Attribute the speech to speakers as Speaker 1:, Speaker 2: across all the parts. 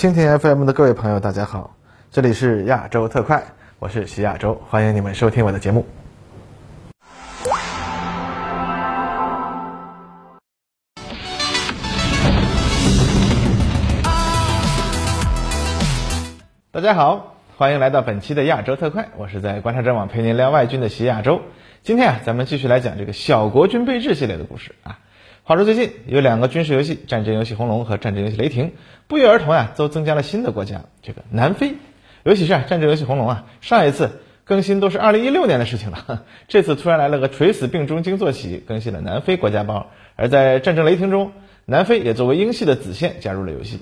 Speaker 1: 蜻蜓 FM 的各位朋友，大家好，这里是亚洲特快，我是徐亚洲，欢迎你们收听我的节目。大家好，欢迎来到本期的亚洲特快，我是在观察者网陪您聊外军的徐亚洲。今天啊，咱们继续来讲这个小国军备制系列的故事啊。话说最近有两个军事游戏《战争游戏红龙》和《战争游戏雷霆》，不约而同呀，都增加了新的国家，这个南非。尤其是《啊战争游戏红龙》啊，上一次更新都是二零一六年的事情了，这次突然来了个垂死病中惊坐起，更新了南非国家包。而在《战争雷霆》中，南非也作为英系的子线加入了游戏，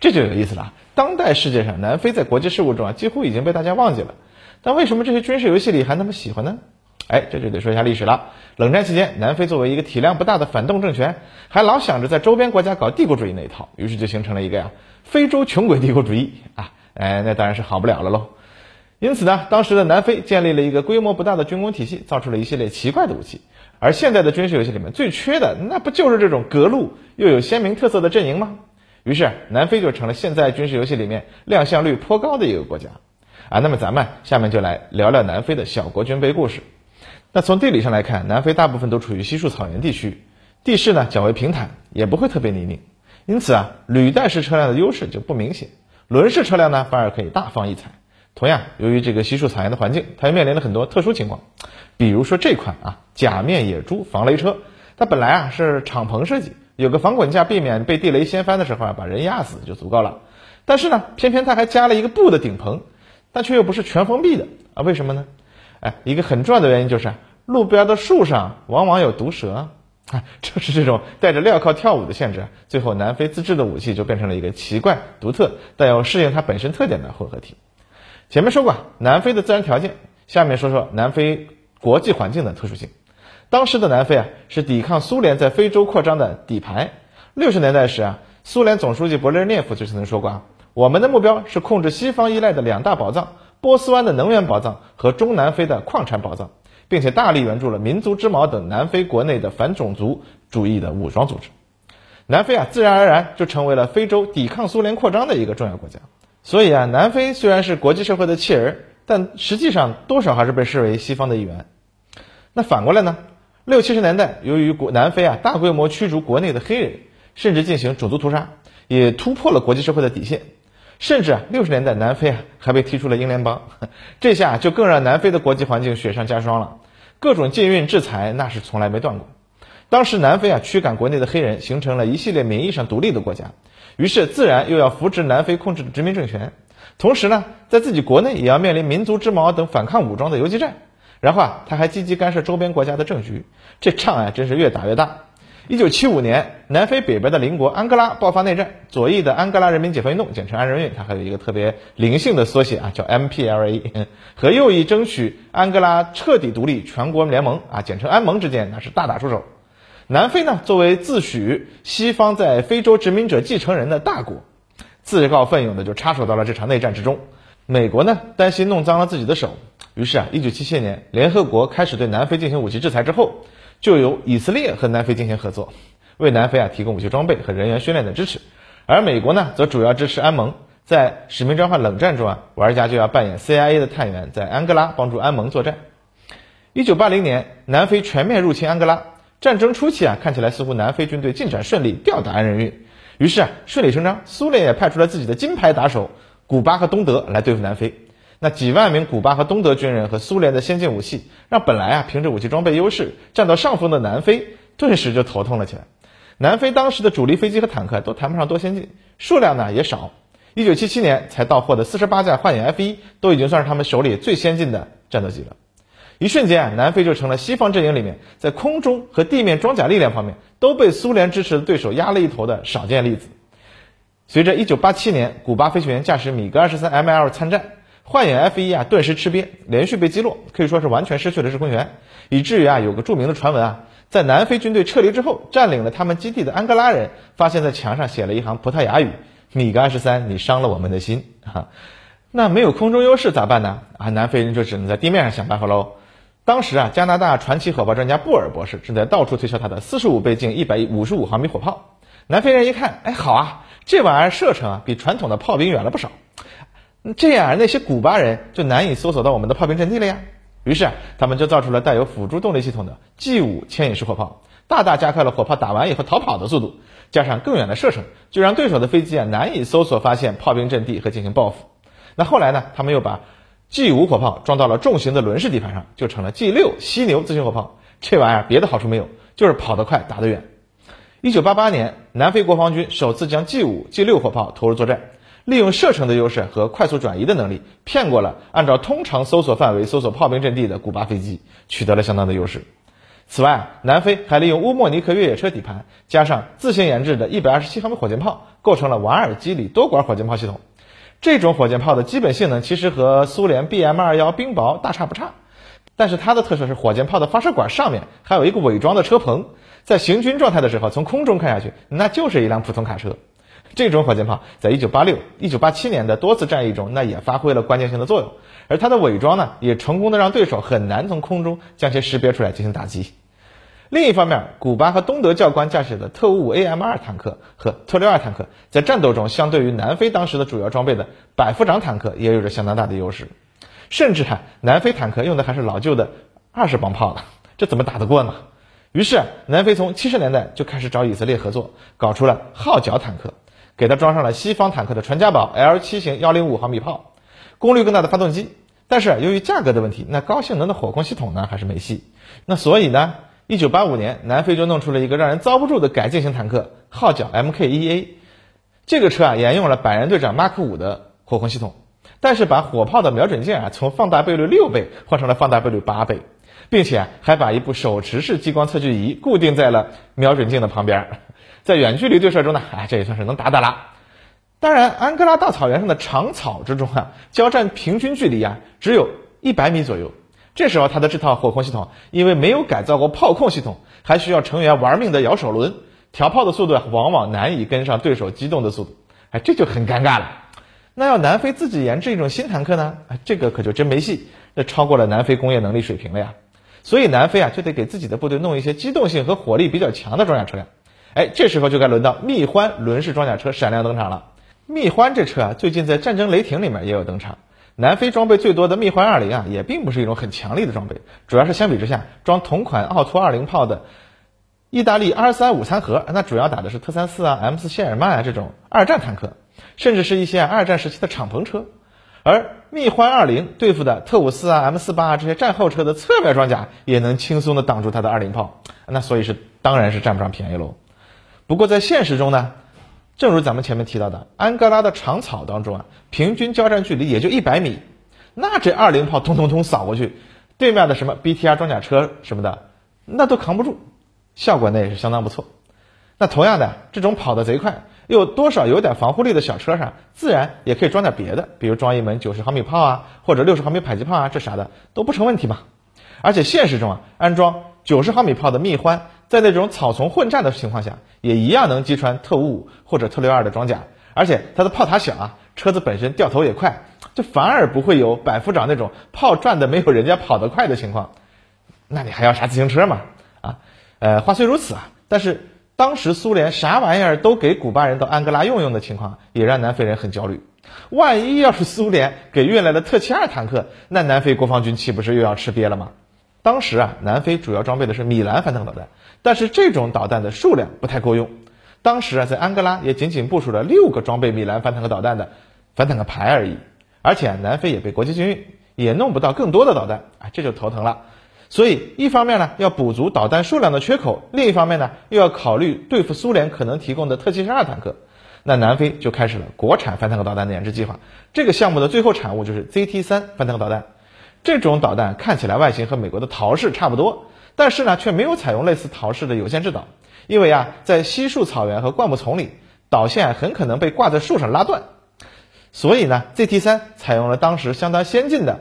Speaker 1: 这就有意思了。当代世界上，南非在国际事务中啊，几乎已经被大家忘记了，但为什么这些军事游戏里还那么喜欢呢？哎，这就得说一下历史了。冷战期间，南非作为一个体量不大的反动政权，还老想着在周边国家搞帝国主义那一套，于是就形成了一个呀非洲穷鬼帝国主义啊，哎，那当然是好不了了喽。因此呢，当时的南非建立了一个规模不大的军工体系，造出了一系列奇怪的武器。而现在的军事游戏里面最缺的，那不就是这种格路又有鲜明特色的阵营吗？于是，南非就成了现在军事游戏里面亮相率颇高的一个国家啊。那么，咱们下面就来聊聊南非的小国军备故事。那从地理上来看，南非大部分都处于稀树草原地区，地势呢较为平坦，也不会特别泥泞，因此啊，履带式车辆的优势就不明显，轮式车辆呢反而可以大放异彩。同样，由于这个稀树草原的环境，它又面临了很多特殊情况，比如说这款啊假面野猪防雷车，它本来啊是敞篷设计，有个防滚架，避免被地雷掀翻的时候啊把人压死就足够了，但是呢，偏偏它还加了一个布的顶棚，但却又不是全封闭的啊，为什么呢？哎，一个很重要的原因就是路边的树上往往有毒蛇，啊，就是这种带着镣铐跳舞的限制，最后南非自制的武器就变成了一个奇怪、独特但又适应它本身特点的混合体。前面说过南非的自然条件，下面说说南非国际环境的特殊性。当时的南非啊，是抵抗苏联在非洲扩张的底牌。六十年代时啊，苏联总书记勃列日涅夫就曾经说过啊，我们的目标是控制西方依赖的两大宝藏。波斯湾的能源宝藏和中南非的矿产宝藏，并且大力援助了民族之矛等南非国内的反种族主义的武装组织。南非啊，自然而然就成为了非洲抵抗苏联扩张的一个重要国家。所以啊，南非虽然是国际社会的弃儿，但实际上多少还是被视为西方的一员。那反过来呢？六七十年代，由于国南非啊大规模驱逐国内的黑人，甚至进行种族屠杀，也突破了国际社会的底线。甚至啊，六十年代南非啊还被踢出了英联邦，这下就更让南非的国际环境雪上加霜了。各种禁运制裁那是从来没断过。当时南非啊驱赶国内的黑人，形成了一系列名义上独立的国家，于是自然又要扶植南非控制的殖民政权，同时呢，在自己国内也要面临民族之矛等反抗武装的游击战。然后啊，他还积极干涉周边国家的政局，这仗啊真是越打越大。一九七五年，南非北边的邻国安哥拉爆发内战，左翼的安哥拉人民解放运动，简称安人运，它还有一个特别灵性的缩写啊，叫 MPLA，和右翼争取安哥拉彻底独立全国联盟啊，简称安盟之间那是大打出手。南非呢，作为自诩西方在非洲殖民者继承人的大国，自告奋勇的就插手到了这场内战之中。美国呢，担心弄脏了自己的手，于是啊，一九七七年，联合国开始对南非进行武器制裁之后。就由以色列和南非进行合作，为南非啊提供武器装备和人员训练的支持，而美国呢则主要支持安盟。在使命召唤冷战中啊，玩家就要扮演 CIA 的探员，在安哥拉帮助安盟作战。一九八零年，南非全面入侵安哥拉，战争初期啊，看起来似乎南非军队进展顺利，吊打安人运。于是啊，顺理成章，苏联也派出了自己的金牌打手古巴和东德来对付南非。那几万名古巴和东德军人和苏联的先进武器，让本来啊凭着武器装备优势占到上风的南非，顿时就头痛了起来。南非当时的主力飞机和坦克都谈不上多先进，数量呢也少。一九七七年才到货的四十八架幻影 F 一，都已经算是他们手里最先进的战斗机了。一瞬间啊，南非就成了西方阵营里面在空中和地面装甲力量方面都被苏联支持的对手压了一头的少见例子。随着一九八七年古巴飞行员驾驶米格二十三 ML 参战。幻影 F 一啊，顿时吃瘪，连续被击落，可以说是完全失去了制空权，以至于啊，有个著名的传闻啊，在南非军队撤离之后，占领了他们基地的安哥拉人，发现在墙上写了一行葡萄牙语：“米格二十三，你伤了我们的心。”哈，那没有空中优势咋办呢？啊，南非人就只能在地面上想办法喽。当时啊，加拿大传奇火炮专家布尔博士正在到处推销他的四十五倍镜、一百五十五毫米火炮。南非人一看，哎，好啊，这玩意儿射程啊比传统的炮兵远了不少，这样那些古巴人就难以搜索到我们的炮兵阵地了呀。于是啊，他们就造出了带有辅助动力系统的 G 五牵引式火炮，大大加快了火炮打完以后逃跑的速度，加上更远的射程，就让对手的飞机啊难以搜索发现炮兵阵地和进行报复。那后来呢，他们又把 G 五火炮装到了重型的轮式底盘上，就成了 G 六犀牛自行火炮。这玩意儿别的好处没有，就是跑得快，打得远。一九八八年，南非国防军首次将 G 五、G 六火炮投入作战。利用射程的优势和快速转移的能力，骗过了按照通常搜索范围搜索炮兵阵地的古巴飞机，取得了相当的优势。此外，南非还利用乌莫尼克越野车底盘，加上自行研制的127毫米火箭炮，构成了瓦尔基里多管火箭炮系统。这种火箭炮的基本性能其实和苏联 BM21 冰雹大差不差，但是它的特色是火箭炮的发射管上面还有一个伪装的车棚，在行军状态的时候，从空中看下去，那就是一辆普通卡车。这种火箭炮在1986、1987年的多次战役中，那也发挥了关键性的作用。而它的伪装呢，也成功的让对手很难从空中将其识别出来进行打击。另一方面，古巴和东德教官驾驶的特五五 AM 二坦克和特六二坦克，在战斗中相对于南非当时的主要装备的百夫长坦克，也有着相当大的优势。甚至啊，南非坦克用的还是老旧的二十磅炮呢，这怎么打得过呢？于是，南非从七十年代就开始找以色列合作，搞出了号角坦克。给它装上了西方坦克的传家宝 L 七型幺零五毫米炮，功率更大的发动机，但是由于价格的问题，那高性能的火控系统呢还是没戏。那所以呢，一九八五年，南非就弄出了一个让人遭不住的改进型坦克，号角 Mk 一 A。这个车啊，沿用了百人队长 Mark 五的火控系统，但是把火炮的瞄准镜啊从放大倍率六倍换成了放大倍率八倍，并且还把一部手持式激光测距仪固定在了瞄准镜的旁边。在远距离对射中呢，哎，这也算是能打打了。当然，安哥拉大草原上的长草之中啊，交战平均距离啊只有一百米左右。这时候，他的这套火控系统因为没有改造过炮控系统，还需要成员玩命的摇手轮，调炮的速度往往难以跟上对手机动的速度，哎，这就很尴尬了。那要南非自己研制一种新坦克呢？这个可就真没戏，那超过了南非工业能力水平了呀。所以，南非啊就得给自己的部队弄一些机动性和火力比较强的装甲车辆。哎，这时候就该轮到蜜獾轮式装甲车闪亮登场了。蜜獾这车啊，最近在战争雷霆里面也有登场。南非装备最多的蜜獾二零啊，也并不是一种很强力的装备，主要是相比之下，装同款奥托二零炮的意大利 R 三午餐盒，那主要打的是特三四啊、M 四谢尔曼啊这种二战坦克，甚至是一些二战时期的敞篷车。而蜜獾二零对付的特五四啊、M 四八啊这些战后车的侧面装甲，也能轻松的挡住它的二零炮，那所以是当然是占不上便宜喽。不过在现实中呢，正如咱们前面提到的，安哥拉的长草当中啊，平均交战距离也就一百米，那这二零炮通通通扫过去，对面的什么 BTR 装甲车什么的，那都扛不住，效果那也是相当不错。那同样的，这种跑得贼快又多少有点防护力的小车上，自然也可以装点别的，比如装一门九十毫米炮啊，或者六十毫米迫击炮啊，这啥的都不成问题嘛。而且现实中啊，安装九十毫米炮的蜜獾。在那种草丛混战的情况下，也一样能击穿特五五或者特六二的装甲，而且它的炮塔小啊，车子本身掉头也快，就反而不会有百夫长那种炮转的没有人家跑得快的情况。那你还要啥自行车嘛？啊，呃，话虽如此啊，但是当时苏联啥玩意儿都给古巴人到安哥拉用用的情况，也让南非人很焦虑。万一要是苏联给运来了特七二坦克，那南非国防军岂不是又要吃瘪了吗？当时啊，南非主要装备的是米兰反坦克导弹。但是这种导弹的数量不太够用，当时啊，在安哥拉也仅仅部署了六个装备米兰反坦克导弹的反坦克排而已，而且南非也被国际禁运，也弄不到更多的导弹啊，这就头疼了。所以一方面呢要补足导弹数量的缺口，另一方面呢又要考虑对付苏联可能提供的特七十二坦克，那南非就开始了国产反坦克导弹的研制计划。这个项目的最后产物就是 ZT 三反坦克导弹，这种导弹看起来外形和美国的陶式差不多。但是呢，却没有采用类似陶式的有线制导，因为啊，在稀树草原和灌木丛里，导线很可能被挂在树上拉断。所以呢，ZT 三采用了当时相当先进的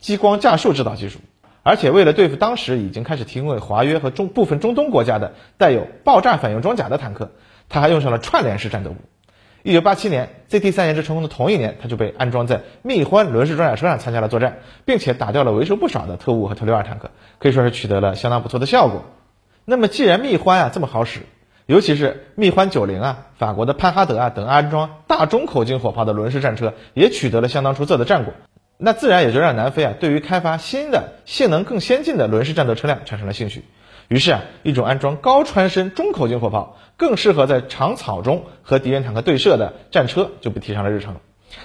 Speaker 1: 激光架束制导技术，而且为了对付当时已经开始提供给华约和中部分中东国家的带有爆炸反应装甲的坦克，它还用上了串联式战斗部。一九八七年，ZT 三研制成功的同一年，它就被安装在蜜獾轮式装甲车上参加了作战，并且打掉了为数不少的特务和特六二坦克，可以说是取得了相当不错的效果。那么，既然蜜獾啊这么好使，尤其是蜜獾九零啊、法国的潘哈德啊等安装大中口径火炮的轮式战车，也取得了相当出色的战果。那自然也就让南非啊对于开发新的性能更先进的轮式战斗车辆产生了兴趣。于是啊，一种安装高穿身中口径火炮、更适合在长草中和敌人坦克对射的战车就被提上了日程。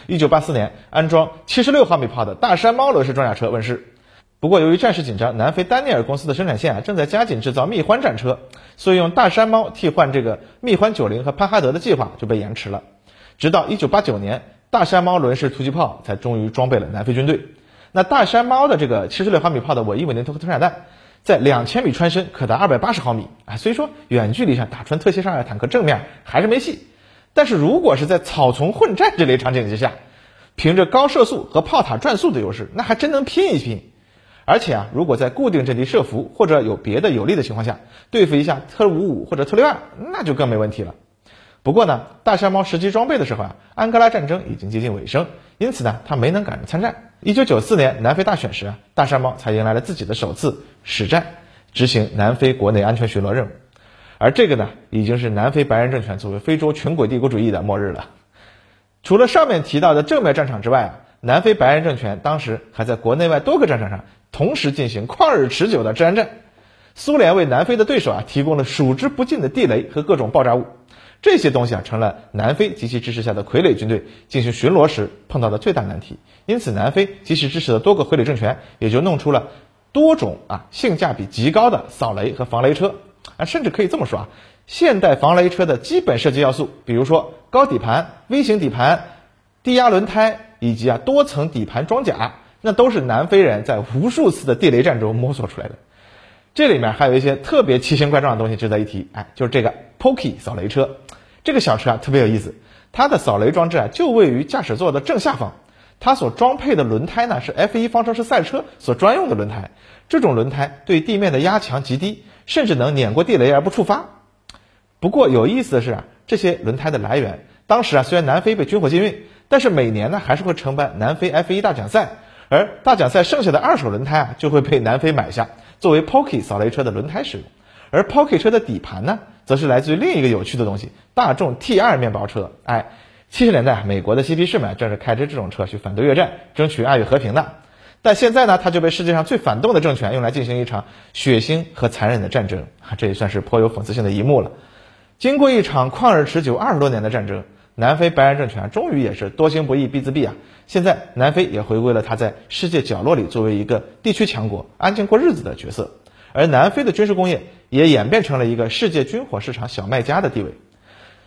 Speaker 1: 一九八四年，安装七十六毫米炮的大山猫轮式装甲车问世。不过，由于战事紧张，南非丹尼尔公司的生产线啊正在加紧制造蜜獾战车，所以用大山猫替换这个蜜獾九零和潘哈德的计划就被延迟了。直到一九八九年，大山猫轮式突击炮才终于装备了南非军队。那大山猫的这个七十六毫米炮的尾翼稳定特特产弹，在两千米穿身，可达二百八十毫米啊。虽说远距离上打穿特谢沙尔坦克正面还是没戏，但是如果是在草丛混战这类场景之下，凭着高射速和炮塔转速的优势，那还真能拼一拼。而且啊，如果在固定阵地设伏或者有别的有利的情况下，对付一下特五五或者特六二，那就更没问题了。不过呢，大山猫实际装备的时候啊，安哥拉战争已经接近尾声，因此呢，它没能赶上参战。一九九四年南非大选时啊，大山猫才迎来了自己的首次实战，执行南非国内安全巡逻任务。而这个呢，已经是南非白人政权作为非洲全鬼帝国主义的末日了。除了上面提到的正面战场之外啊，南非白人政权当时还在国内外多个战场上。同时进行旷日持久的治安战，苏联为南非的对手啊提供了数之不尽的地雷和各种爆炸物，这些东西啊成了南非及其支持下的傀儡军队进行巡逻时碰到的最大难题。因此，南非及其支持的多个傀儡政权也就弄出了多种啊性价比极高的扫雷和防雷车啊，甚至可以这么说啊，现代防雷车的基本设计要素，比如说高底盘、微型底盘、低压轮胎以及啊多层底盘装甲。那都是南非人在无数次的地雷战中摸索出来的，这里面还有一些特别奇形怪状的东西值得一提，哎，就是这个 Pokey 扫雷车，这个小车啊特别有意思，它的扫雷装置啊就位于驾驶座的正下方，它所装配的轮胎呢是 F1 方程式赛车所专用的轮胎，这种轮胎对地面的压强极低，甚至能碾过地雷而不触发。不过有意思的是啊，这些轮胎的来源，当时啊虽然南非被军火禁运，但是每年呢还是会承办南非 F1 大奖赛。而大奖赛剩下的二手轮胎啊，就会被南非买下，作为 Pokey 扫雷车的轮胎使用。而 Pokey 车的底盘呢，则是来自于另一个有趣的东西——大众 T2 面包车。哎，七十年代美国的嬉皮士们正是开着这种车去反对越战，争取爱与和平的。但现在呢，它就被世界上最反动的政权用来进行一场血腥和残忍的战争啊。这也算是颇有讽刺性的一幕了。经过一场旷日持久二十多年的战争。南非白人政权终于也是多行不义必自毙啊！现在南非也回归了他在世界角落里作为一个地区强国安静过日子的角色，而南非的军事工业也演变成了一个世界军火市场小卖家的地位。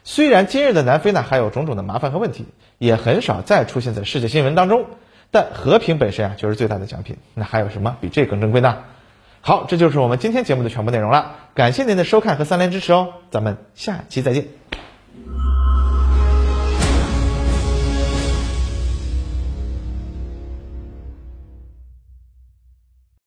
Speaker 1: 虽然今日的南非呢还有种种的麻烦和问题，也很少再出现在世界新闻当中，但和平本身啊就是最大的奖品，那还有什么比这更珍贵呢？好，这就是我们今天节目的全部内容了，感谢您的收看和三连支持哦，咱们下期再见。